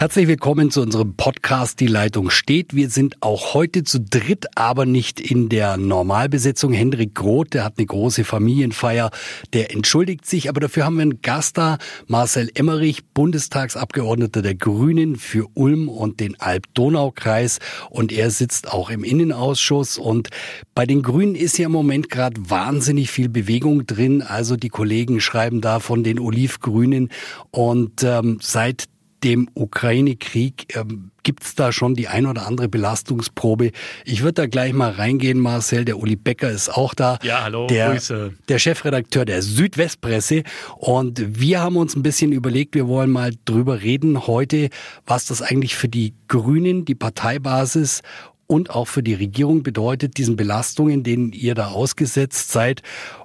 Herzlich willkommen zu unserem Podcast Die Leitung steht. Wir sind auch heute zu dritt, aber nicht in der Normalbesetzung. Hendrik Groth, der hat eine große Familienfeier, der entschuldigt sich, aber dafür haben wir einen Gast da, Marcel Emmerich, Bundestagsabgeordneter der Grünen für Ulm und den Alb-Donau-Kreis und er sitzt auch im Innenausschuss und bei den Grünen ist ja im Moment gerade wahnsinnig viel Bewegung drin, also die Kollegen schreiben da von den Olivgrünen und ähm, seit dem Ukraine-Krieg ähm, gibt es da schon die ein oder andere Belastungsprobe. Ich würde da gleich mal reingehen, Marcel. Der Uli Becker ist auch da. Ja, hallo, der, Grüße. Der Chefredakteur der Südwestpresse. Und wir haben uns ein bisschen überlegt, wir wollen mal drüber reden heute, was das eigentlich für die Grünen, die Parteibasis und auch für die Regierung bedeutet, diesen Belastungen, denen ihr da ausgesetzt seid.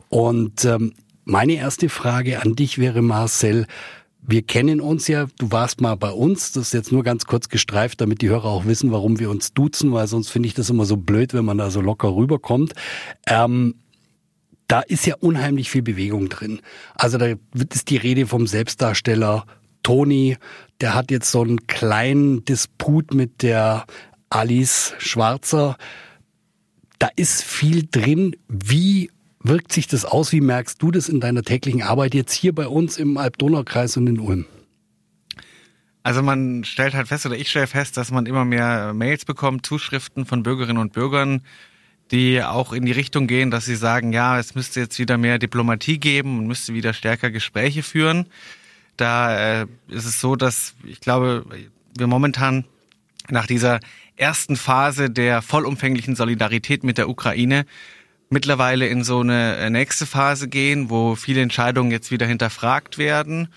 Und ähm, meine erste Frage an dich wäre, Marcel, wir kennen uns ja, du warst mal bei uns, das ist jetzt nur ganz kurz gestreift, damit die Hörer auch wissen, warum wir uns duzen, weil sonst finde ich das immer so blöd, wenn man da so locker rüberkommt. Ähm, da ist ja unheimlich viel Bewegung drin. Also da ist die Rede vom Selbstdarsteller Toni, der hat jetzt so einen kleinen Disput mit der Alice Schwarzer. Da ist viel drin. Wie wirkt sich das aus? Wie merkst du das in deiner täglichen Arbeit jetzt hier bei uns im Alb-Donau-Kreis und in Ulm? Also man stellt halt fest, oder ich stelle fest, dass man immer mehr Mails bekommt, Zuschriften von Bürgerinnen und Bürgern, die auch in die Richtung gehen, dass sie sagen, ja, es müsste jetzt wieder mehr Diplomatie geben und müsste wieder stärker Gespräche führen. Da äh, ist es so, dass ich glaube, wir momentan nach dieser ersten Phase der vollumfänglichen Solidarität mit der Ukraine mittlerweile in so eine äh, nächste Phase gehen, wo viele Entscheidungen jetzt wieder hinterfragt werden.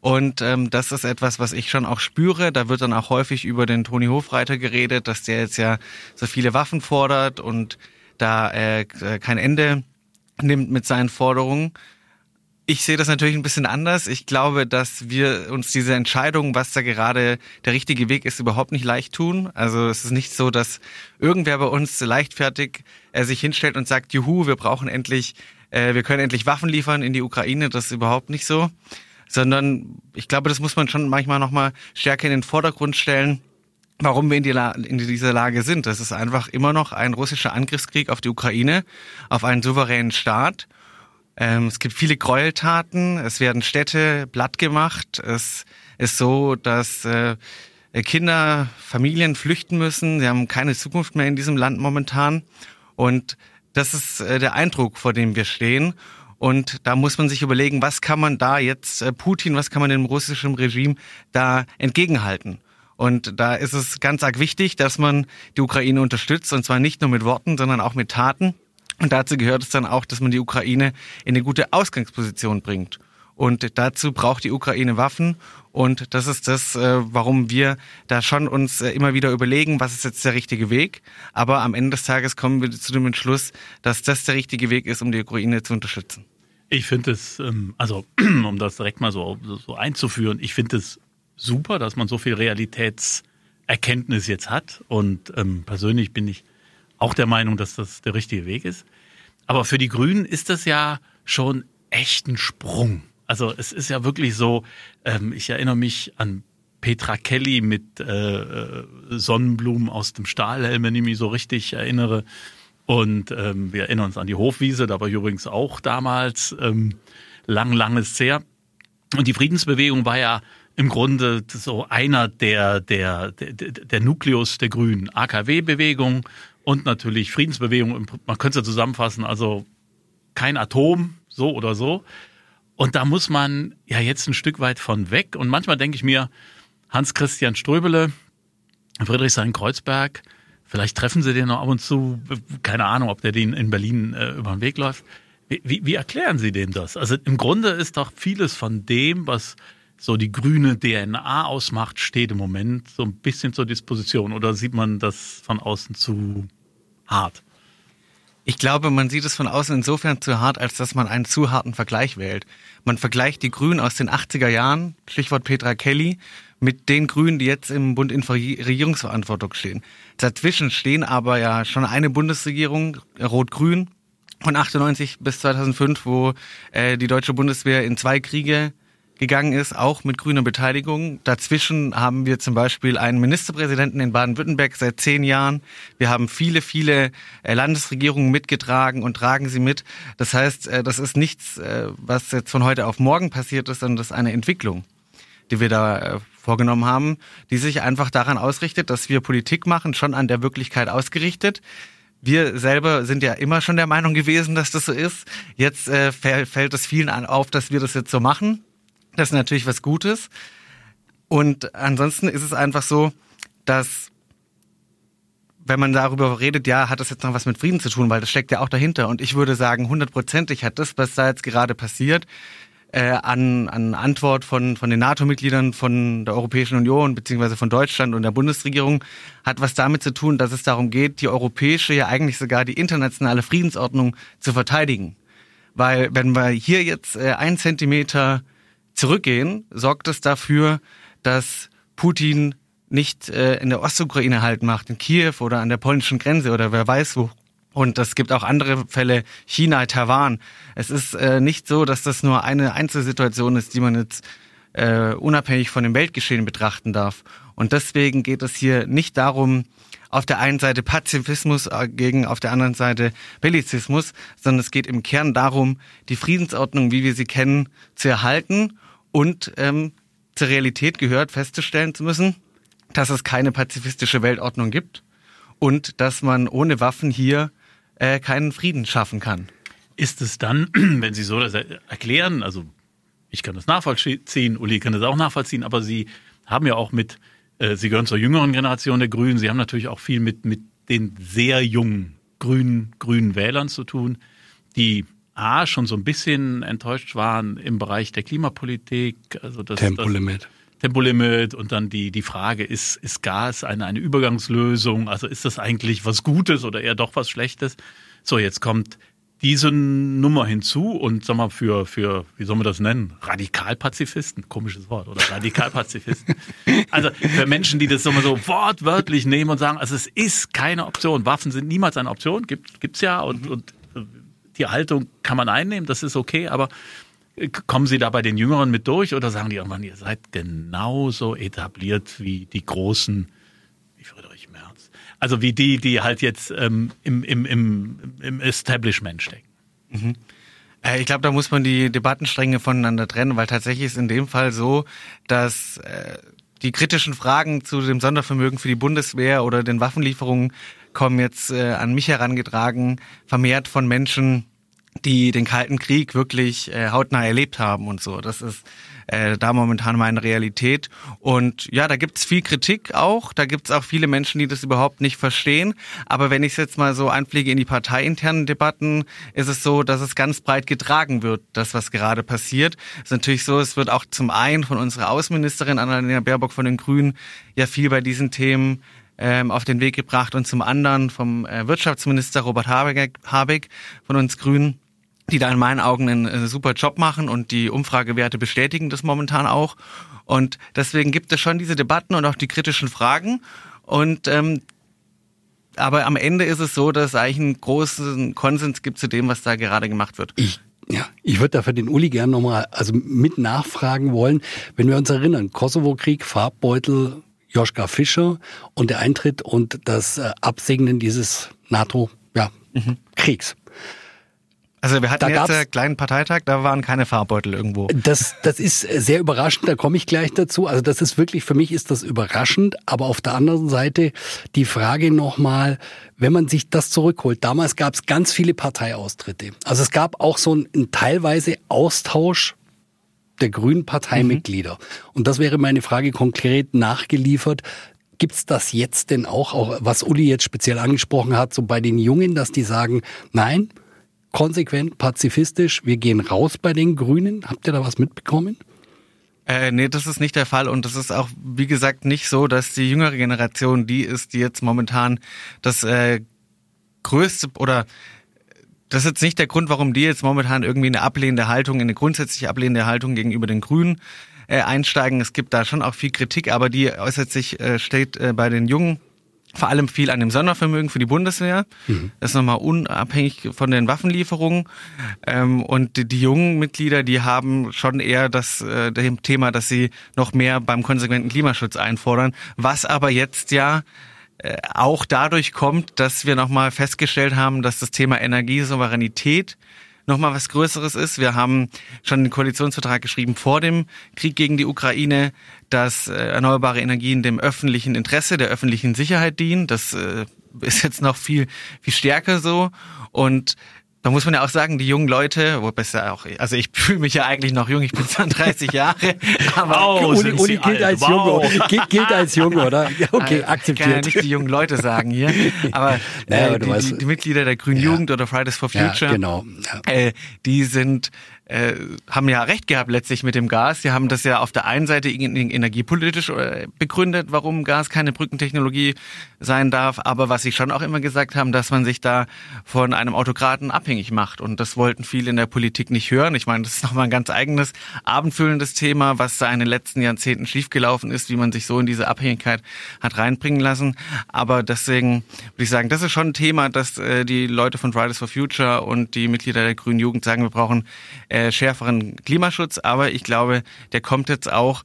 Und ähm, das ist etwas, was ich schon auch spüre. Da wird dann auch häufig über den Toni Hofreiter geredet, dass der jetzt ja so viele Waffen fordert und da äh, kein Ende nimmt mit seinen Forderungen. Ich sehe das natürlich ein bisschen anders. Ich glaube, dass wir uns diese Entscheidung, was da gerade der richtige Weg ist, überhaupt nicht leicht tun. Also es ist nicht so, dass irgendwer bei uns leichtfertig äh, sich hinstellt und sagt, juhu, wir brauchen endlich, äh, wir können endlich Waffen liefern in die Ukraine. Das ist überhaupt nicht so. Sondern ich glaube, das muss man schon manchmal nochmal stärker in den Vordergrund stellen warum wir in, die in dieser Lage sind. Das ist einfach immer noch ein russischer Angriffskrieg auf die Ukraine, auf einen souveränen Staat. Ähm, es gibt viele Gräueltaten, es werden Städte platt gemacht. Es ist so, dass äh, Kinder, Familien flüchten müssen. Sie haben keine Zukunft mehr in diesem Land momentan. Und das ist äh, der Eindruck, vor dem wir stehen. Und da muss man sich überlegen, was kann man da jetzt äh, Putin, was kann man dem russischen Regime da entgegenhalten? Und da ist es ganz arg wichtig, dass man die Ukraine unterstützt, und zwar nicht nur mit Worten, sondern auch mit Taten. Und dazu gehört es dann auch, dass man die Ukraine in eine gute Ausgangsposition bringt. Und dazu braucht die Ukraine Waffen. Und das ist das, äh, warum wir da schon uns äh, immer wieder überlegen, was ist jetzt der richtige Weg. Aber am Ende des Tages kommen wir zu dem Entschluss, dass das der richtige Weg ist, um die Ukraine zu unterstützen. Ich finde es, ähm, also um das direkt mal so, so einzuführen, ich finde es super, dass man so viel Realitätserkenntnis jetzt hat. Und ähm, persönlich bin ich auch der Meinung, dass das der richtige Weg ist. Aber für die Grünen ist das ja schon echt ein Sprung. Also es ist ja wirklich so, ähm, ich erinnere mich an Petra Kelly mit äh, äh, Sonnenblumen aus dem Stahlhelm, wenn ich mich so richtig erinnere. Und ähm, wir erinnern uns an die Hofwiese, da war ich übrigens auch damals ähm, lang, langes her. Und die Friedensbewegung war ja im Grunde so einer der, der, der, der Nukleus der Grünen. AKW-Bewegung, und natürlich Friedensbewegung. Man könnte es ja zusammenfassen, also kein Atom, so oder so. Und da muss man ja jetzt ein Stück weit von weg. Und manchmal denke ich mir, Hans-Christian Ströbele, Friedrichshain-Kreuzberg, vielleicht treffen sie den noch ab und zu, keine Ahnung, ob der den in Berlin äh, über den Weg läuft. Wie, wie, wie erklären Sie dem das? Also im Grunde ist doch vieles von dem, was so die grüne DNA ausmacht, steht im Moment so ein bisschen zur Disposition. Oder sieht man das von außen zu hart? Ich glaube, man sieht es von außen insofern zu hart, als dass man einen zu harten Vergleich wählt. Man vergleicht die Grünen aus den 80er Jahren, Stichwort Petra Kelly, mit den Grünen, die jetzt im Bund in Regierungsverantwortung stehen. Dazwischen stehen aber ja schon eine Bundesregierung, Rot-Grün, von 98 bis 2005, wo äh, die deutsche Bundeswehr in zwei Kriege gegangen ist, auch mit grüner Beteiligung. Dazwischen haben wir zum Beispiel einen Ministerpräsidenten in Baden-Württemberg seit zehn Jahren. Wir haben viele, viele äh, Landesregierungen mitgetragen und tragen sie mit. Das heißt, äh, das ist nichts, äh, was jetzt von heute auf morgen passiert ist, sondern das ist eine Entwicklung, die wir da vorgenommen haben, die sich einfach daran ausrichtet, dass wir Politik machen, schon an der Wirklichkeit ausgerichtet wir selber sind ja immer schon der Meinung gewesen, dass das so ist. Jetzt äh, fällt es vielen auf, dass wir das jetzt so machen. Das ist natürlich was Gutes. Und ansonsten ist es einfach so, dass wenn man darüber redet, ja, hat das jetzt noch was mit Frieden zu tun, weil das steckt ja auch dahinter. Und ich würde sagen, hundertprozentig hat das, was da jetzt gerade passiert, äh, an, an Antwort von, von den NATO-Mitgliedern, von der Europäischen Union beziehungsweise von Deutschland und der Bundesregierung hat was damit zu tun, dass es darum geht, die europäische, ja eigentlich sogar die internationale Friedensordnung zu verteidigen. Weil wenn wir hier jetzt äh, ein Zentimeter zurückgehen, sorgt es dafür, dass Putin nicht äh, in der Ostukraine halt macht, in Kiew oder an der polnischen Grenze oder wer weiß wo. Und es gibt auch andere Fälle, China, Taiwan. Es ist äh, nicht so, dass das nur eine Einzelsituation ist, die man jetzt äh, unabhängig von dem Weltgeschehen betrachten darf. Und deswegen geht es hier nicht darum, auf der einen Seite Pazifismus äh, gegen auf der anderen Seite Bellizismus, sondern es geht im Kern darum, die Friedensordnung, wie wir sie kennen, zu erhalten und ähm, zur Realität gehört, festzustellen zu müssen, dass es keine pazifistische Weltordnung gibt und dass man ohne Waffen hier äh, keinen Frieden schaffen kann. Ist es dann, wenn Sie so das erklären, also ich kann das nachvollziehen, Uli kann das auch nachvollziehen, aber Sie haben ja auch mit, äh, Sie gehören zur jüngeren Generation der Grünen, Sie haben natürlich auch viel mit, mit den sehr jungen grünen, grünen Wählern zu tun, die A, schon so ein bisschen enttäuscht waren im Bereich der Klimapolitik. Also das, Tempolimit. Das, Tempolimit und dann die, die Frage, ist, ist Gas eine, eine Übergangslösung? Also ist das eigentlich was Gutes oder eher doch was Schlechtes? So, jetzt kommt diese Nummer hinzu und sag mal für, für, wie soll man das nennen? Radikalpazifisten, komisches Wort, oder Radikalpazifisten. also für Menschen, die das so mal so wortwörtlich nehmen und sagen, also es ist keine Option. Waffen sind niemals eine Option, gibt, gibt's ja und, mhm. und die Haltung kann man einnehmen, das ist okay, aber Kommen Sie da bei den Jüngeren mit durch oder sagen die irgendwann, ihr seid genauso etabliert wie die Großen, wie Friedrich Merz? Also wie die, die halt jetzt ähm, im, im, im, im Establishment stecken. Mhm. Äh, ich glaube, da muss man die Debattenstränge voneinander trennen, weil tatsächlich ist in dem Fall so, dass äh, die kritischen Fragen zu dem Sondervermögen für die Bundeswehr oder den Waffenlieferungen kommen jetzt äh, an mich herangetragen, vermehrt von Menschen, die den Kalten Krieg wirklich äh, hautnah erlebt haben und so. Das ist äh, da momentan meine Realität. Und ja, da gibt's viel Kritik auch. Da gibt's auch viele Menschen, die das überhaupt nicht verstehen. Aber wenn ich jetzt mal so einfliege in die parteiinternen Debatten, ist es so, dass es ganz breit getragen wird, das, was gerade passiert. Es ist natürlich so, es wird auch zum einen von unserer Außenministerin Annalena Baerbock von den Grünen ja viel bei diesen Themen ähm, auf den Weg gebracht und zum anderen vom äh, Wirtschaftsminister Robert Habeck, Habeck von uns Grünen die da in meinen Augen einen äh, super Job machen und die Umfragewerte bestätigen das momentan auch. Und deswegen gibt es schon diese Debatten und auch die kritischen Fragen. Und ähm, aber am Ende ist es so, dass es eigentlich einen großen Konsens gibt zu dem, was da gerade gemacht wird. Ich ja, ich würde dafür den Uli gerne nochmal also mit nachfragen wollen. Wenn wir uns erinnern, Kosovo-Krieg, Farbbeutel, Joschka Fischer und der Eintritt und das äh, Absegnen dieses NATO-Kriegs. Ja, mhm. Also wir hatten da jetzt einen kleinen Parteitag, da waren keine Farbbeutel irgendwo. Das, das ist sehr überraschend, da komme ich gleich dazu. Also das ist wirklich, für mich ist das überraschend, aber auf der anderen Seite die Frage nochmal, wenn man sich das zurückholt, damals gab es ganz viele Parteiaustritte. Also es gab auch so einen, teilweise Austausch der grünen Parteimitglieder. Mhm. Und das wäre meine Frage konkret nachgeliefert. Gibt's das jetzt denn auch, auch was Uli jetzt speziell angesprochen hat, so bei den Jungen, dass die sagen, nein, konsequent pazifistisch, wir gehen raus bei den Grünen. Habt ihr da was mitbekommen? Äh, nee, das ist nicht der Fall und das ist auch, wie gesagt, nicht so, dass die jüngere Generation die ist, die jetzt momentan das äh, größte oder das ist jetzt nicht der Grund, warum die jetzt momentan irgendwie eine ablehnende Haltung, eine grundsätzlich ablehnende Haltung gegenüber den Grünen äh, einsteigen. Es gibt da schon auch viel Kritik, aber die äußert sich, äh, steht äh, bei den Jungen vor allem viel an dem Sondervermögen für die Bundeswehr. Mhm. Das ist nochmal unabhängig von den Waffenlieferungen. Ähm, und die, die, jungen Mitglieder, die haben schon eher das äh, dem Thema, dass sie noch mehr beim konsequenten Klimaschutz einfordern, was aber jetzt ja auch dadurch kommt, dass wir nochmal festgestellt haben, dass das Thema Energiesouveränität nochmal was Größeres ist. Wir haben schon den Koalitionsvertrag geschrieben vor dem Krieg gegen die Ukraine, dass äh, erneuerbare Energien dem öffentlichen Interesse, der öffentlichen Sicherheit dienen. Das äh, ist jetzt noch viel, viel stärker so. Und da muss man ja auch sagen, die jungen Leute, wo besser auch, also ich fühle mich ja eigentlich noch jung, ich bin 32 Jahre, aber wow, Uli, Uli gilt, als wow. jung, gilt, gilt als jung, oder? Okay, akzeptiert. Ich kann ja nicht die jungen Leute sagen hier, aber, naja, äh, die, die, die, Mitglieder der Grünen ja. Jugend oder Fridays for Future, ja, genau. Ja. Äh, die sind äh, haben ja recht gehabt letztlich mit dem Gas. Sie haben das ja auf der einen Seite energiepolitisch äh, begründet, warum Gas keine Brückentechnologie sein darf, aber was sie schon auch immer gesagt haben, dass man sich da von einem Autokraten abhängig macht. Und das wollten viele in der Politik nicht hören. Ich meine, das ist nochmal ein ganz eigenes, abendfüllendes Thema, was da in den letzten Jahrzehnten schiefgelaufen ist, wie man sich so in diese Abhängigkeit hat reinbringen lassen. Aber deswegen würde ich sagen, das ist schon ein Thema, dass äh, die Leute von Fridays for Future und die Mitglieder der Grünen Jugend sagen, wir brauchen äh, äh, schärferen Klimaschutz, aber ich glaube, der kommt jetzt auch,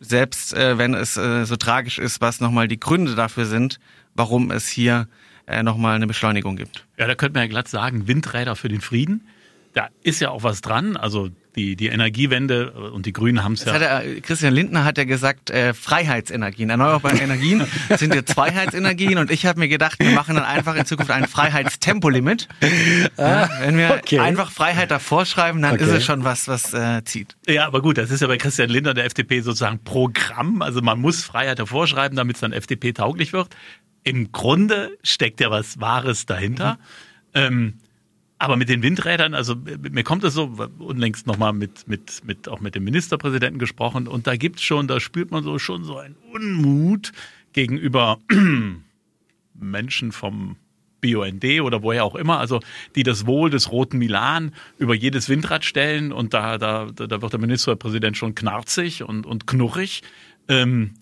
selbst äh, wenn es äh, so tragisch ist, was nochmal die Gründe dafür sind, warum es hier äh, nochmal eine Beschleunigung gibt. Ja, da könnte man ja glatt sagen, Windräder für den Frieden. Da ist ja auch was dran. Also die, die Energiewende und die Grünen haben es ja. Er, Christian Lindner hat ja gesagt, äh, Freiheitsenergien. Erneuerbare Energien sind jetzt Freiheitsenergien und ich habe mir gedacht, wir machen dann einfach in Zukunft ein Freiheitstempolimit. Ja, wenn wir okay. einfach Freiheit davor schreiben, dann okay. ist es schon was, was äh, zieht. Ja, aber gut, das ist ja bei Christian Lindner der FDP sozusagen Programm. Also man muss Freiheit davor schreiben, damit es dann FDP tauglich wird. Im Grunde steckt ja was Wahres dahinter. Mhm. Ähm, aber mit den Windrädern, also mir kommt es so, unlängst nochmal mit, mit, mit, auch mit dem Ministerpräsidenten gesprochen und da gibt's schon, da spürt man so schon so einen Unmut gegenüber Menschen vom BUND oder woher auch immer, also die das Wohl des roten Milan über jedes Windrad stellen und da, da, da wird der Ministerpräsident schon knarzig und, und knurrig. Ähm,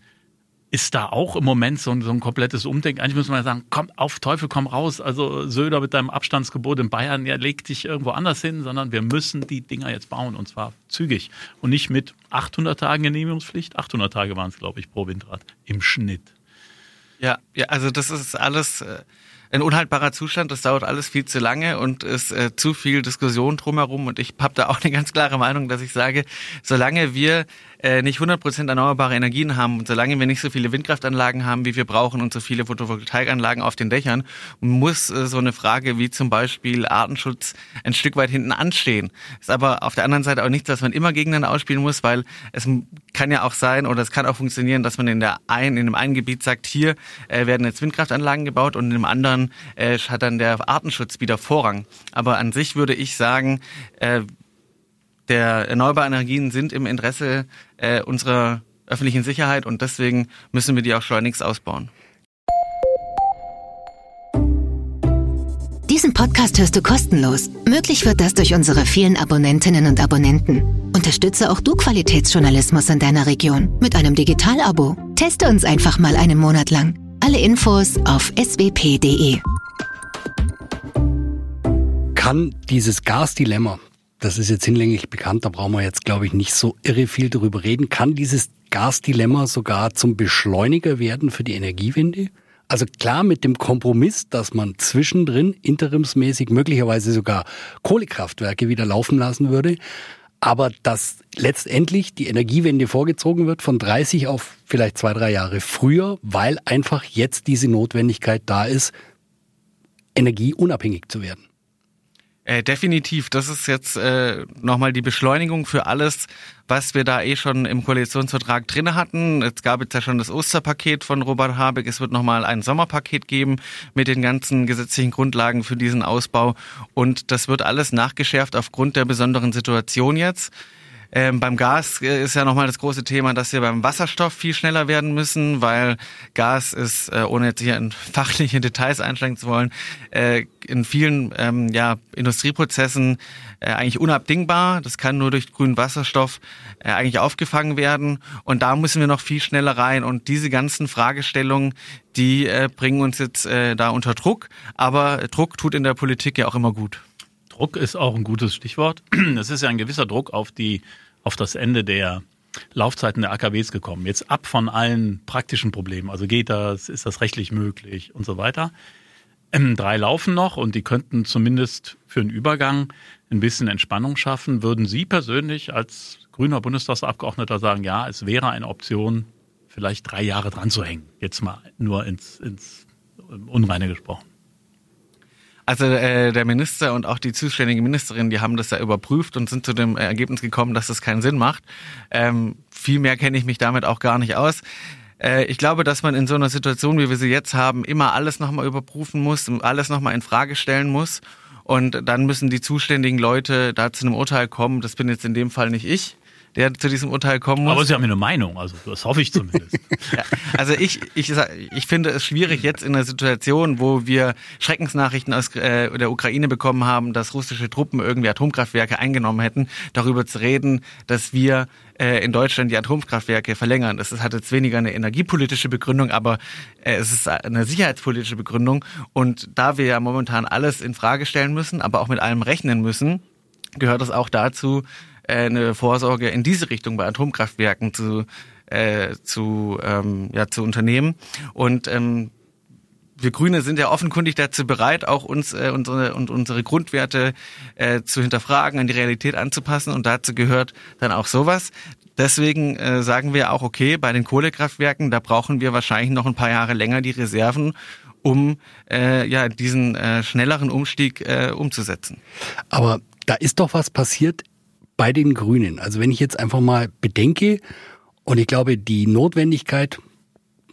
ist da auch im Moment so ein, so ein komplettes Umdenken. Eigentlich muss man ja sagen, komm auf Teufel, komm raus. Also Söder mit deinem Abstandsgebot in Bayern, ja, leg dich irgendwo anders hin, sondern wir müssen die Dinger jetzt bauen und zwar zügig und nicht mit 800 Tagen Genehmigungspflicht. 800 Tage waren es, glaube ich, pro Windrad im Schnitt. Ja, ja, also das ist alles äh, ein unhaltbarer Zustand. Das dauert alles viel zu lange und ist äh, zu viel Diskussion drumherum. Und ich habe da auch eine ganz klare Meinung, dass ich sage, solange wir äh, nicht 100% erneuerbare Energien haben und solange wir nicht so viele Windkraftanlagen haben, wie wir brauchen und so viele Photovoltaikanlagen auf den Dächern, muss äh, so eine Frage wie zum Beispiel Artenschutz ein Stück weit hinten anstehen. Ist aber auf der anderen Seite auch nichts, was man immer gegeneinander ausspielen muss, weil es kann ja auch sein oder es kann auch funktionieren, dass man in der einen, in dem einen Gebiet sagt, hier äh, werden jetzt Windkraftanlagen gebaut und in dem anderen äh, hat dann der Artenschutz wieder Vorrang. Aber an sich würde ich sagen, äh, der erneuerbaren Energien sind im Interesse äh, unserer öffentlichen Sicherheit und deswegen müssen wir die auch schleunigst ausbauen. Diesen Podcast hörst du kostenlos. Möglich wird das durch unsere vielen Abonnentinnen und Abonnenten. Unterstütze auch du Qualitätsjournalismus in deiner Region mit einem Digital-Abo. Teste uns einfach mal einen Monat lang. Alle Infos auf swp.de. Kann dieses Gasdilemma, das ist jetzt hinlänglich bekannt, da brauchen wir jetzt, glaube ich, nicht so irre viel darüber reden. Kann dieses Gasdilemma sogar zum Beschleuniger werden für die Energiewende? Also klar mit dem Kompromiss, dass man zwischendrin interimsmäßig möglicherweise sogar Kohlekraftwerke wieder laufen lassen würde, aber dass letztendlich die Energiewende vorgezogen wird von 30 auf vielleicht zwei, drei Jahre früher, weil einfach jetzt diese Notwendigkeit da ist, energieunabhängig zu werden. Äh, definitiv. Das ist jetzt äh, nochmal die Beschleunigung für alles, was wir da eh schon im Koalitionsvertrag drin hatten. Es gab jetzt ja schon das Osterpaket von Robert Habeck. Es wird nochmal ein Sommerpaket geben mit den ganzen gesetzlichen Grundlagen für diesen Ausbau. Und das wird alles nachgeschärft aufgrund der besonderen Situation jetzt. Ähm, beim Gas äh, ist ja nochmal das große Thema, dass wir beim Wasserstoff viel schneller werden müssen, weil Gas ist, äh, ohne jetzt hier in fachliche Details einsteigen zu wollen, äh, in vielen ähm, ja, Industrieprozessen äh, eigentlich unabdingbar. Das kann nur durch grünen Wasserstoff äh, eigentlich aufgefangen werden. Und da müssen wir noch viel schneller rein. Und diese ganzen Fragestellungen, die äh, bringen uns jetzt äh, da unter Druck. Aber Druck tut in der Politik ja auch immer gut. Druck ist auch ein gutes Stichwort. Es ist ja ein gewisser Druck auf die, auf das Ende der Laufzeiten der AKWs gekommen. Jetzt ab von allen praktischen Problemen. Also geht das, ist das rechtlich möglich und so weiter. Ähm, drei laufen noch und die könnten zumindest für einen Übergang ein bisschen Entspannung schaffen. Würden Sie persönlich als grüner Bundestagsabgeordneter sagen, ja, es wäre eine Option, vielleicht drei Jahre dran zu hängen? Jetzt mal nur ins, ins Unreine gesprochen. Also äh, der Minister und auch die zuständige Ministerin, die haben das ja überprüft und sind zu dem Ergebnis gekommen, dass das keinen Sinn macht. Ähm, viel mehr kenne ich mich damit auch gar nicht aus. Äh, ich glaube, dass man in so einer Situation, wie wir sie jetzt haben, immer alles nochmal überprüfen muss, alles nochmal in Frage stellen muss. Und dann müssen die zuständigen Leute da zu einem Urteil kommen. Das bin jetzt in dem Fall nicht ich der zu diesem Urteil kommen muss. Aber Sie haben ja eine Meinung, also das hoffe ich zumindest. ja, also ich, ich, ich finde es schwierig jetzt in einer Situation, wo wir Schreckensnachrichten aus äh, der Ukraine bekommen haben, dass russische Truppen irgendwie Atomkraftwerke eingenommen hätten, darüber zu reden, dass wir äh, in Deutschland die Atomkraftwerke verlängern. Das hat jetzt weniger eine energiepolitische Begründung, aber äh, es ist eine sicherheitspolitische Begründung. Und da wir ja momentan alles in Frage stellen müssen, aber auch mit allem rechnen müssen, gehört es auch dazu, eine Vorsorge in diese Richtung bei Atomkraftwerken zu, äh, zu, ähm, ja, zu unternehmen. Und ähm, wir Grüne sind ja offenkundig dazu bereit, auch uns äh, unsere und unsere Grundwerte äh, zu hinterfragen, an die Realität anzupassen. Und dazu gehört dann auch sowas. Deswegen äh, sagen wir auch, okay, bei den Kohlekraftwerken, da brauchen wir wahrscheinlich noch ein paar Jahre länger die Reserven, um äh, ja diesen äh, schnelleren Umstieg äh, umzusetzen. Aber da ist doch was passiert bei den Grünen. Also wenn ich jetzt einfach mal bedenke, und ich glaube, die Notwendigkeit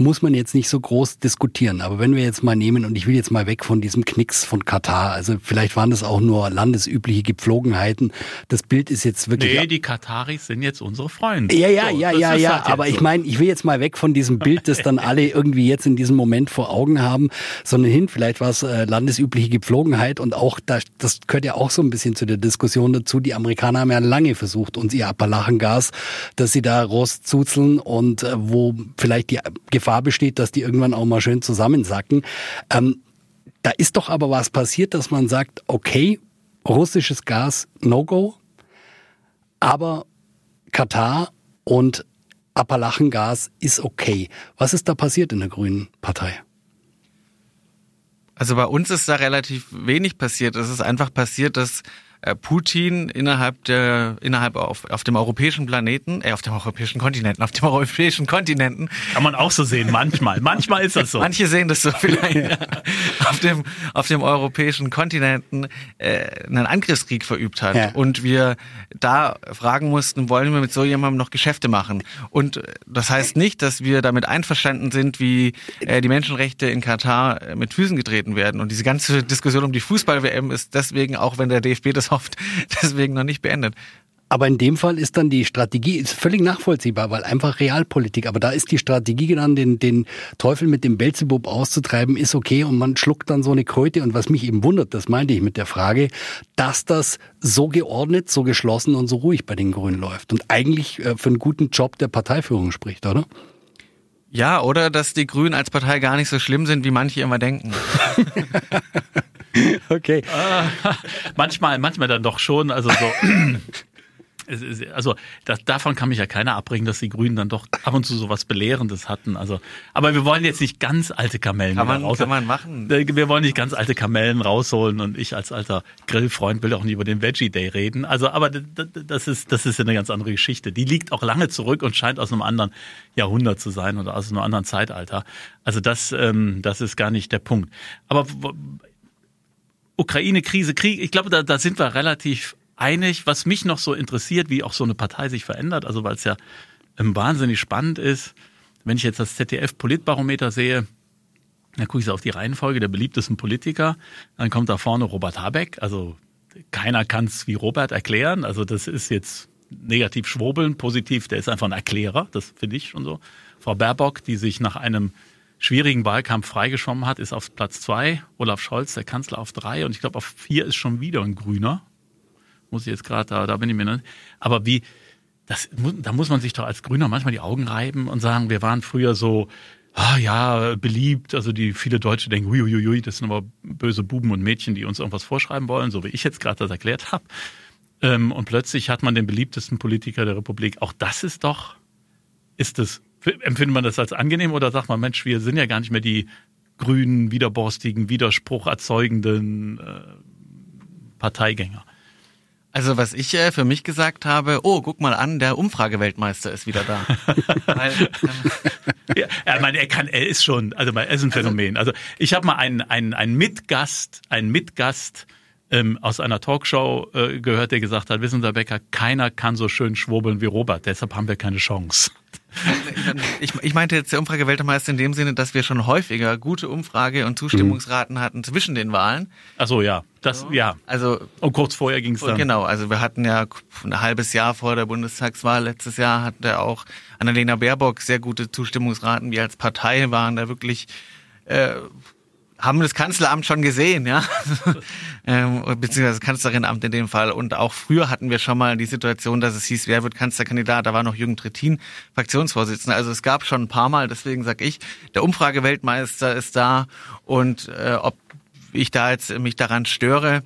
muss man jetzt nicht so groß diskutieren. Aber wenn wir jetzt mal nehmen, und ich will jetzt mal weg von diesem Knicks von Katar, also vielleicht waren das auch nur landesübliche Gepflogenheiten. Das Bild ist jetzt wirklich. Nee, die Kataris sind jetzt unsere Freunde. Ja, ja, so, ja, ja, ja. Halt aber so. ich meine, ich will jetzt mal weg von diesem Bild, das dann alle irgendwie jetzt in diesem Moment vor Augen haben, sondern hin, vielleicht war es äh, landesübliche Gepflogenheit und auch, das, das gehört ja auch so ein bisschen zu der Diskussion dazu. Die Amerikaner haben ja lange versucht, uns ihr Appalachengas, dass sie da rauszuzeln und äh, wo vielleicht die Gefahr Gefahr besteht, dass die irgendwann auch mal schön zusammensacken. Ähm, da ist doch aber was passiert, dass man sagt, okay, russisches Gas, no-go, aber Katar und Appalachengas ist okay. Was ist da passiert in der Grünen Partei? Also bei uns ist da relativ wenig passiert. Es ist einfach passiert, dass Putin innerhalb der innerhalb auf, auf dem europäischen Planeten, äh, auf dem europäischen Kontinenten, auf dem europäischen Kontinenten. Kann man auch so sehen, manchmal. Manchmal ist das so. Manche sehen das so vielleicht. Ja. auf dem auf dem europäischen Kontinenten äh, einen Angriffskrieg verübt hat ja. und wir da fragen mussten, wollen wir mit so jemandem noch Geschäfte machen? Und das heißt nicht, dass wir damit einverstanden sind, wie äh, die Menschenrechte in Katar äh, mit Füßen getreten werden. Und diese ganze Diskussion um die Fußball-WM ist deswegen, auch wenn der DFB das hofft, deswegen noch nicht beendet. Aber in dem Fall ist dann die Strategie ist völlig nachvollziehbar, weil einfach Realpolitik. Aber da ist die Strategie dann, den, den Teufel mit dem Belzebub auszutreiben, ist okay und man schluckt dann so eine Kröte. Und was mich eben wundert, das meinte ich mit der Frage, dass das so geordnet, so geschlossen und so ruhig bei den Grünen läuft und eigentlich äh, für einen guten Job der Parteiführung spricht, oder? Ja, oder dass die Grünen als Partei gar nicht so schlimm sind, wie manche immer denken. okay. Äh, manchmal, manchmal dann doch schon. Also so. also das, davon kann mich ja keiner abbringen, dass die Grünen dann doch ab und zu sowas Belehrendes hatten. Also, aber wir wollen jetzt nicht ganz alte Kamellen kann man, rausholen. Kann man machen. Äh, wir wollen nicht ganz alte Kamellen rausholen und ich als alter Grillfreund will auch nicht über den Veggie Day reden. Also, aber das ist, das ist eine ganz andere Geschichte. Die liegt auch lange zurück und scheint aus einem anderen Jahrhundert zu sein oder aus einem anderen Zeitalter. Also das, ähm, das ist gar nicht der Punkt. Aber Ukraine-Krise, Krieg, ich glaube, da, da sind wir relativ einig. Was mich noch so interessiert, wie auch so eine Partei sich verändert, also weil es ja ähm, wahnsinnig spannend ist, wenn ich jetzt das ZDF-Politbarometer sehe, dann gucke ich so auf die Reihenfolge der beliebtesten Politiker, dann kommt da vorne Robert Habeck, also keiner kann es wie Robert erklären, also das ist jetzt negativ schwurbeln, positiv, der ist einfach ein Erklärer, das finde ich schon so. Frau Baerbock, die sich nach einem schwierigen Wahlkampf freigeschwommen hat, ist auf Platz zwei. Olaf Scholz, der Kanzler, auf drei. Und ich glaube, auf vier ist schon wieder ein Grüner. Muss ich jetzt gerade, da, da bin ich mir nicht. Aber wie, das, da muss man sich doch als Grüner manchmal die Augen reiben und sagen, wir waren früher so, ah ja, beliebt. Also die viele Deutsche denken, huiuiui, das sind aber böse Buben und Mädchen, die uns irgendwas vorschreiben wollen, so wie ich jetzt gerade das erklärt habe. Ähm, und plötzlich hat man den beliebtesten Politiker der Republik. Auch das ist doch, ist es, empfindet man das als angenehm oder sagt man, Mensch, wir sind ja gar nicht mehr die grünen, widerborstigen, Widerspruch erzeugenden äh, Parteigänger? Also was ich äh, für mich gesagt habe, oh, guck mal an, der Umfrageweltmeister ist wieder da. Weil, ähm, ja, er, meine, er kann, er ist schon, also er ist ein Phänomen. Also, ich habe mal einen, einen, einen Mitgast, einen Mitgast ähm, aus einer Talkshow äh, gehört, der gesagt hat, wissen Sie, Becker, keiner kann so schön schwurbeln wie Robert, deshalb haben wir keine Chance. Ich, ich meinte jetzt der Umfrageweltmeister in dem Sinne, dass wir schon häufiger gute Umfrage- und Zustimmungsraten hatten zwischen den Wahlen. Ach so, ja. Das, ja. Also Und kurz vorher ging es dann. Genau, also wir hatten ja ein halbes Jahr vor der Bundestagswahl letztes Jahr hatte auch Annalena Baerbock sehr gute Zustimmungsraten. Wir als Partei waren da wirklich äh, haben das Kanzleramt schon gesehen, ja, ähm, beziehungsweise Kanzlerinamt in dem Fall. Und auch früher hatten wir schon mal die Situation, dass es hieß, wer wird Kanzlerkandidat? Da war noch Jürgen Trittin Fraktionsvorsitzender. Also es gab schon ein paar Mal, deswegen sage ich, der Umfrageweltmeister ist da und äh, ob ich da jetzt mich daran störe,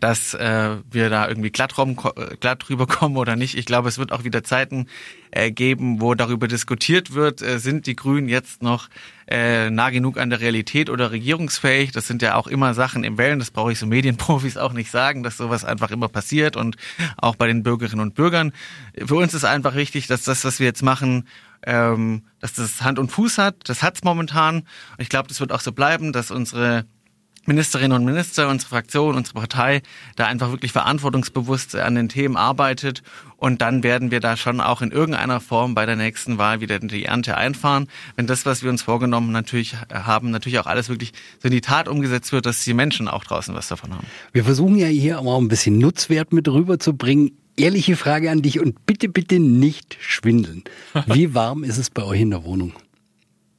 dass äh, wir da irgendwie glatt, rum, glatt rüberkommen oder nicht. Ich glaube, es wird auch wieder Zeiten äh, geben, wo darüber diskutiert wird, äh, sind die Grünen jetzt noch äh, nah genug an der Realität oder regierungsfähig. Das sind ja auch immer Sachen im Wellen, das brauche ich so Medienprofis auch nicht sagen, dass sowas einfach immer passiert und auch bei den Bürgerinnen und Bürgern. Für uns ist einfach wichtig, dass das, was wir jetzt machen, ähm, dass das Hand und Fuß hat. Das hat's momentan. Ich glaube, das wird auch so bleiben, dass unsere Ministerinnen und Minister, unsere Fraktion, unsere Partei da einfach wirklich verantwortungsbewusst an den Themen arbeitet. Und dann werden wir da schon auch in irgendeiner Form bei der nächsten Wahl wieder die Ernte einfahren. Wenn das, was wir uns vorgenommen natürlich haben, natürlich auch alles wirklich so in die Tat umgesetzt wird, dass die Menschen auch draußen was davon haben. Wir versuchen ja hier auch ein bisschen Nutzwert mit rüberzubringen. Ehrliche Frage an dich und bitte, bitte nicht schwindeln. Wie warm ist es bei euch in der Wohnung?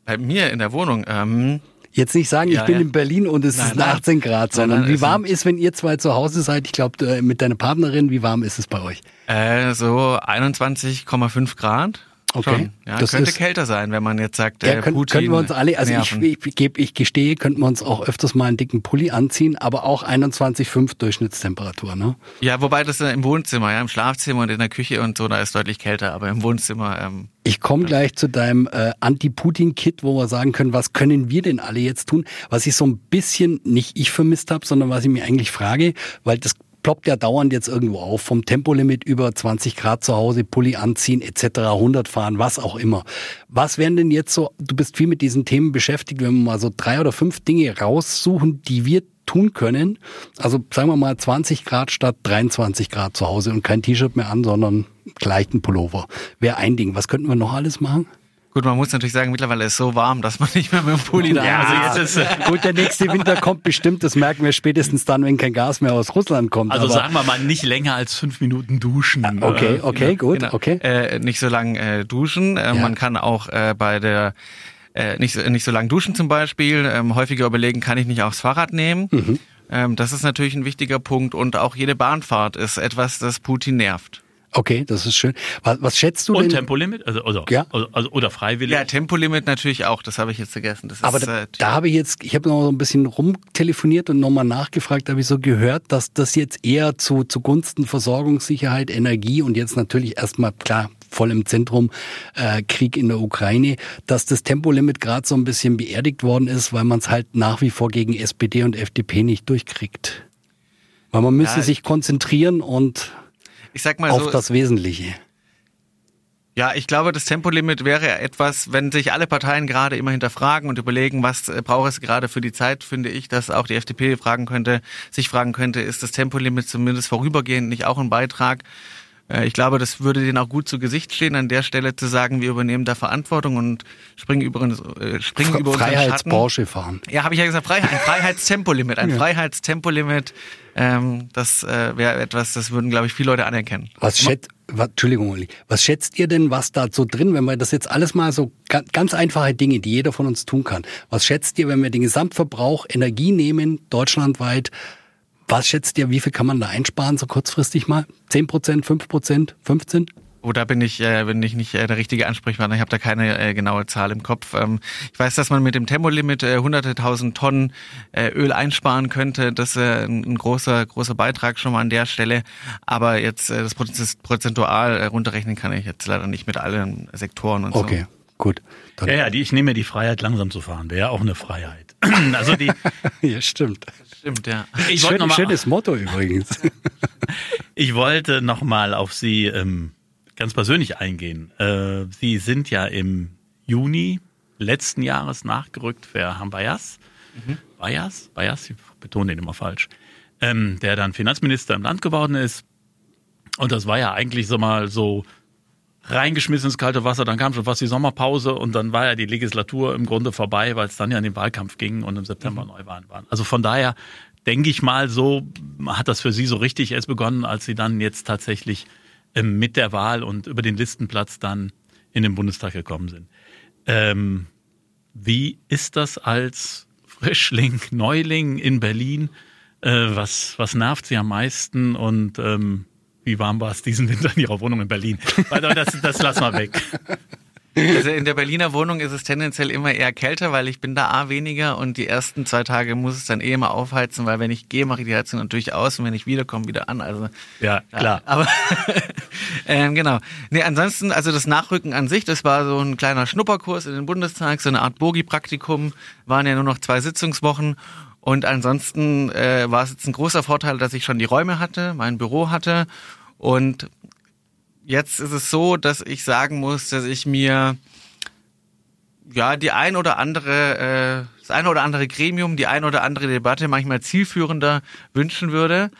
Bei mir in der Wohnung, ähm, Jetzt nicht sagen, Ja, ich bin ja. in Berlin und es Nein, ist nein. 18 Grad, sondern nein, wie es warm ist, wenn ihr zwei zu Hause seid? Ich glaube, mit deiner Partnerin, wie warm ist es bei euch? äh, so 21,5 Grad. Okay. Schon. Ja, Das könnte ist- kälter sein, wenn man jetzt sagt, Ja, äh, können, Putin können wir uns alle, also ich, nerven. ich, gebe, ich gestehe, könnten wir uns auch öfters mal einen dicken Pulli anziehen, aber auch 21,5 Durchschnittstemperatur, ne? Ja, wobei das äh, im Wohnzimmer, ja, im Schlafzimmer und in der Küche und so, da ist deutlich kälter, aber im Wohnzimmer, ähm, Ich komme gleich zu deinem äh, Anti-Putin-Kit, wo wir sagen können, was können wir denn alle jetzt tun? Was ich so ein bisschen nicht ich vermisst habe, sondern was ich mir eigentlich frage, weil das ploppt ja dauernd jetzt irgendwo auf, vom Tempolimit über 20 Grad zu Hause, Pulli anziehen etc., 100 fahren, was auch immer. Was wären denn jetzt so, du bist viel mit diesen Themen beschäftigt, wenn wir mal so drei oder fünf Dinge raussuchen, die wir tun können. Also sagen wir mal 20 Grad statt 23 Grad zu Hause und kein T-Shirt mehr an, sondern gleich ein Pullover. Wäre ein Ding. Was könnten wir noch alles machen? Gut, man muss natürlich sagen, mittlerweile ist es so warm, dass man nicht mehr mit dem Pulli da Ja, also jetzt ist, gut, der nächste Winter kommt bestimmt. Das merken wir spätestens dann, wenn kein Gas mehr aus Russland kommt. Also Aber- sagen wir mal nicht länger als fünf Minuten duschen. Okay, Äh, okay, gut, Genau. okay. Äh, nicht so lang äh, duschen. Äh, Ja. Man kann auch äh, bei der äh, nicht, so- nicht so lang duschen zum Beispiel. Ähm, häufiger überlegen, kann ich nicht auch das Fahrrad nehmen? Mhm. Ähm, das ist natürlich ein wichtiger Punkt. Und auch jede Bahnfahrt ist etwas, das Putin nervt. Okay, das ist schön. Was, was schätzt du Und denn? Tempolimit? Also, also, Ja. also, also, oder freiwillig? Ja, Tempolimit natürlich auch. Das habe ich jetzt vergessen. Das Aber ist, da, äh, da habe ich jetzt, ich habe noch so ein bisschen rumtelefoniert und nochmal nachgefragt, habe ich so gehört, dass das jetzt eher zu zugunsten Versorgungssicherheit, Energie und jetzt natürlich erstmal klar voll im Zentrum äh, Krieg in der Ukraine, dass das Tempolimit gerade so ein bisschen beerdigt worden ist, weil man es halt nach wie vor gegen SPD und FDP nicht durchkriegt. Weil man müsste Ja. sich konzentrieren und ich sag mal auf so, das Wesentliche. Ja, ich glaube, das Tempolimit wäre etwas, wenn sich alle Parteien gerade immer hinterfragen und überlegen, was äh, braucht es gerade für die Zeit, finde ich, dass auch die FDP fragen könnte, sich fragen könnte, ist das Tempolimit zumindest vorübergehend nicht auch ein Beitrag? Äh, Ich glaube, das würde denen auch gut zu Gesicht stehen, an der Stelle zu sagen, wir übernehmen da Verantwortung und springen über, uns- äh, springen über unseren Schatten. Freiheitsporsche fahren. Ja, habe ich ja gesagt, Freiheit, ein Freiheitstempolimit, ein Freiheitstempolimit, ähm, das äh, wäre etwas, das würden, glaube ich, viele Leute anerkennen. Was, schätzt, Entschuldigung, Uli, was schätzt ihr denn, was da so drin, wenn wir das jetzt alles mal so ganz einfache Dinge, die jeder von uns tun kann, was schätzt ihr, wenn wir den Gesamtverbrauch Energie nehmen, deutschlandweit, was schätzt ihr, wie viel kann man da einsparen, so kurzfristig mal? 10 Prozent, 5 Prozent, 15? Oh, da bin ich, äh, bin ich nicht äh, der richtige Ansprechpartner. Ich habe da keine äh, genaue Zahl im Kopf. Ähm, ich weiß, dass man mit dem Tempolimit äh, hunderte tausend Tonnen äh, Öl einsparen könnte. Das ist äh, ein großer, großer Beitrag schon mal an der Stelle. Aber jetzt äh, das prozentual äh, runterrechnen kann ich jetzt leider nicht mit allen Sektoren und okay. so. Okay, gut. Dann ja, ja, die, ich nehme mir die Freiheit, langsam zu fahren. Wäre ja auch eine Freiheit. also die. ja, stimmt. Stimmt, ja. Ich Schön, mal, schönes Motto übrigens. ich wollte noch mal auf Sie ähm, ganz persönlich eingehen. Äh, Sie sind ja im Juni letzten Jahres nachgerückt für Herrn Bayas. Mhm. Bayas? Bayas? Ich betone den immer falsch. Ähm, der dann Finanzminister im Land geworden ist. Und das war ja eigentlich so mal so reingeschmissen ins kalte Wasser, dann kam schon fast die Sommerpause und dann war ja die Legislatur im Grunde vorbei, weil es dann ja in den Wahlkampf ging und im September mhm. Neuwahlen waren. Also von daher denke ich mal, so hat das für Sie so richtig erst begonnen, als Sie dann jetzt tatsächlich ähm, mit der Wahl und über den Listenplatz dann in den Bundestag gekommen sind. Ähm, wie ist das als Frischling, Neuling in Berlin? Äh, was, was nervt Sie am meisten und ähm, wie warm war es diesen Winter in Ihrer Wohnung in Berlin? Das, das lass mal weg. Also in der Berliner Wohnung ist es tendenziell immer eher kälter, weil ich bin da A weniger und die ersten zwei Tage muss es dann eh immer aufheizen, weil wenn ich gehe, mache ich die Heizung natürlich aus und wenn ich wiederkomme, wieder an. Also ja, klar. aber ähm, genau. Nee, ansonsten, also das Nachrücken an sich, das war so ein kleiner Schnupperkurs in den Bundestag, so eine Art Bogi-Praktikum, waren ja nur noch zwei Sitzungswochen. Und ansonsten äh, war es jetzt ein großer Vorteil, dass ich schon die Räume hatte, mein Büro hatte und Jetzt ist es so, dass ich sagen muss, dass ich mir ja die ein oder andere, äh, das eine oder andere Gremium, die ein oder andere Debatte manchmal zielführender wünschen würde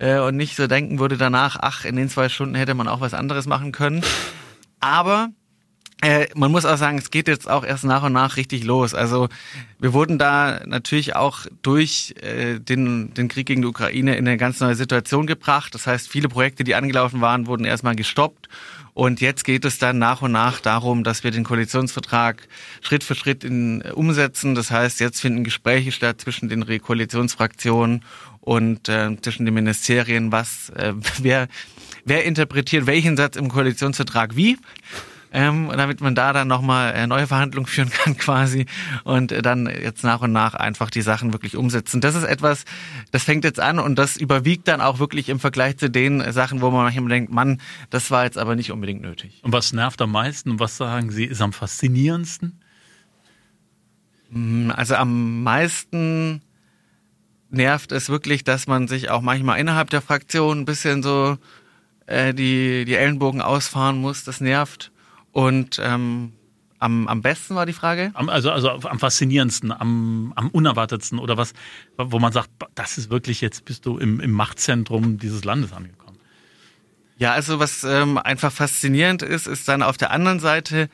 äh, und nicht so denken würde danach, ach, in den zwei Stunden hätte man auch was anderes machen können. Aber äh, man muss auch sagen, es geht jetzt auch erst nach und nach richtig los. Also wir wurden da natürlich auch durch äh, den, den Krieg gegen die Ukraine in eine ganz neue Situation gebracht. Das heißt, viele Projekte, die angelaufen waren, wurden erstmal gestoppt. Und jetzt geht es dann nach und nach darum, dass wir den Koalitionsvertrag Schritt für Schritt in, äh, umsetzen. Das heißt, jetzt finden Gespräche statt zwischen den Koalitionsfraktionen und äh, zwischen den Ministerien, was äh, wer wer interpretiert welchen Satz im Koalitionsvertrag wie ähm, damit man da dann nochmal äh, neue Verhandlungen führen kann quasi und äh, dann jetzt nach und nach einfach die Sachen wirklich umsetzen. Das ist etwas, das fängt jetzt an und das überwiegt dann auch wirklich im Vergleich zu den Sachen, wo man manchmal denkt, Mann, das war jetzt aber nicht unbedingt nötig. Und was nervt am meisten und was sagen Sie ist am faszinierendsten? Mm, also am meisten nervt es wirklich, dass man sich auch manchmal innerhalb der Fraktion ein bisschen so äh, die, die Ellenbogen ausfahren muss. Das nervt. Und ähm, am, am besten war die Frage? Am, also, also am faszinierendsten, am, am unerwartetsten oder was, wo man sagt, das ist wirklich, jetzt bist du im, im Machtzentrum dieses Landes angekommen. Ja, also was ähm, einfach faszinierend ist, ist dann auf der anderen Seite,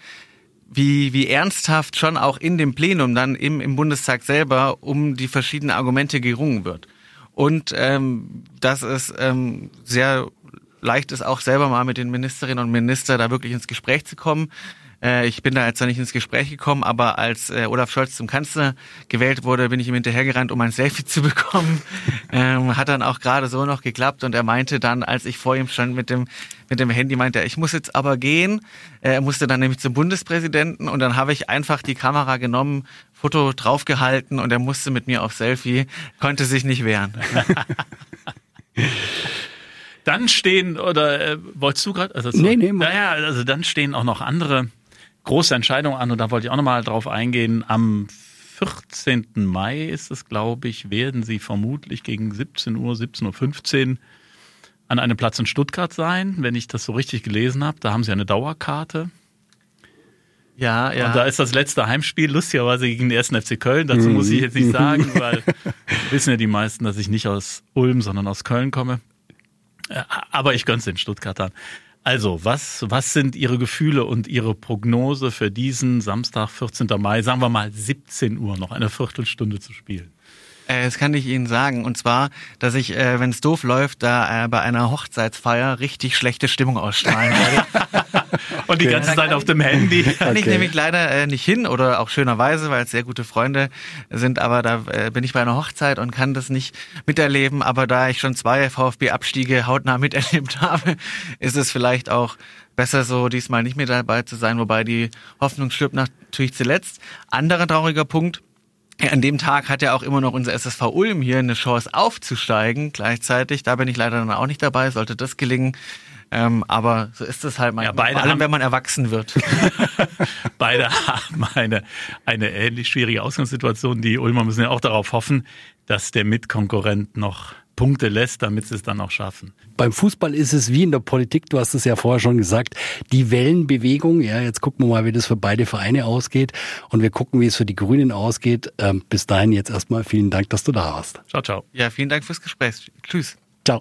wie, wie ernsthaft schon auch in dem Plenum dann im, im Bundestag selber um die verschiedenen Argumente gerungen wird. Und ähm, dass es ähm, sehr leicht ist, auch selber mal mit den Ministerinnen und Ministern da wirklich ins Gespräch zu kommen. Äh, ich bin da jetzt noch nicht ins Gespräch gekommen, aber als äh, Olaf Scholz zum Kanzler gewählt wurde, bin ich ihm hinterhergerannt, um ein Selfie zu bekommen. Ähm, hat dann auch gerade so noch geklappt und er meinte dann, als ich vor ihm stand mit dem mit dem Handy, meinte er, ich muss jetzt aber gehen. Äh, er musste dann nämlich zum Bundespräsidenten und dann habe ich einfach die Kamera genommen, Foto draufgehalten und er musste mit mir auf Selfie, konnte sich nicht wehren. Dann stehen, oder äh, wolltest du gerade? Also, nee, nee. Naja, also dann stehen auch noch andere große Entscheidungen an und da wollte ich auch nochmal drauf eingehen. Am 14. Mai ist es, glaube ich, werden sie vermutlich gegen 17 Uhr, 17.15 Uhr an einem Platz in Stuttgart sein, wenn ich das so richtig gelesen habe. Da haben sie eine Dauerkarte. Ja, ja. Und da ist das letzte Heimspiel, lustigerweise gegen den 1. FC Köln. Dazu muss ich jetzt nicht sagen, weil wissen ja die meisten, dass ich nicht aus Ulm, sondern aus Köln komme. Aber ich gönn's den Stuttgartern. Also, was, was sind Ihre Gefühle und Ihre Prognose für diesen Samstag, 14. Mai, sagen wir mal 17 Uhr, noch eine Viertelstunde zu spielen? Äh, das kann ich Ihnen sagen. Und zwar, dass ich, äh, wenn es doof läuft, da äh, bei einer Hochzeitsfeier richtig schlechte Stimmung ausstrahlen werde. Und die Okay. ganze Zeit auf dem Handy. Kann ich Okay. nämlich leider äh, nicht hin oder auch schönerweise, weil es sehr gute Freunde sind, aber da äh, bin ich bei einer Hochzeit und kann das nicht miterleben. Aber da ich schon zwei VfB-Abstiege hautnah miterlebt habe, ist es vielleicht auch besser so, diesmal nicht mehr dabei zu sein, wobei die Hoffnung stirbt natürlich zuletzt. Anderer trauriger Punkt, an dem Tag hat ja auch immer noch unser SSV Ulm hier eine Chance aufzusteigen gleichzeitig. Da bin ich leider dann auch nicht dabei, sollte das gelingen. Ähm, aber so ist es halt manchmal, beide vor allem haben- wenn man erwachsen wird. Beide haben eine, eine ähnlich schwierige Ausgangssituation. Die Ulmer müssen ja auch darauf hoffen, dass der Mitkonkurrent noch Punkte lässt, damit sie es dann auch schaffen. Beim Fußball ist es wie in der Politik, du hast es ja vorher schon gesagt, die Wellenbewegung. Ja, jetzt gucken wir mal, wie das für beide Vereine ausgeht. Und wir gucken, wie es für die Grünen ausgeht. Ähm, bis dahin jetzt erstmal vielen Dank, dass du da warst. Ciao, ciao. Ja, vielen Dank fürs Gespräch. Tschüss. Ciao.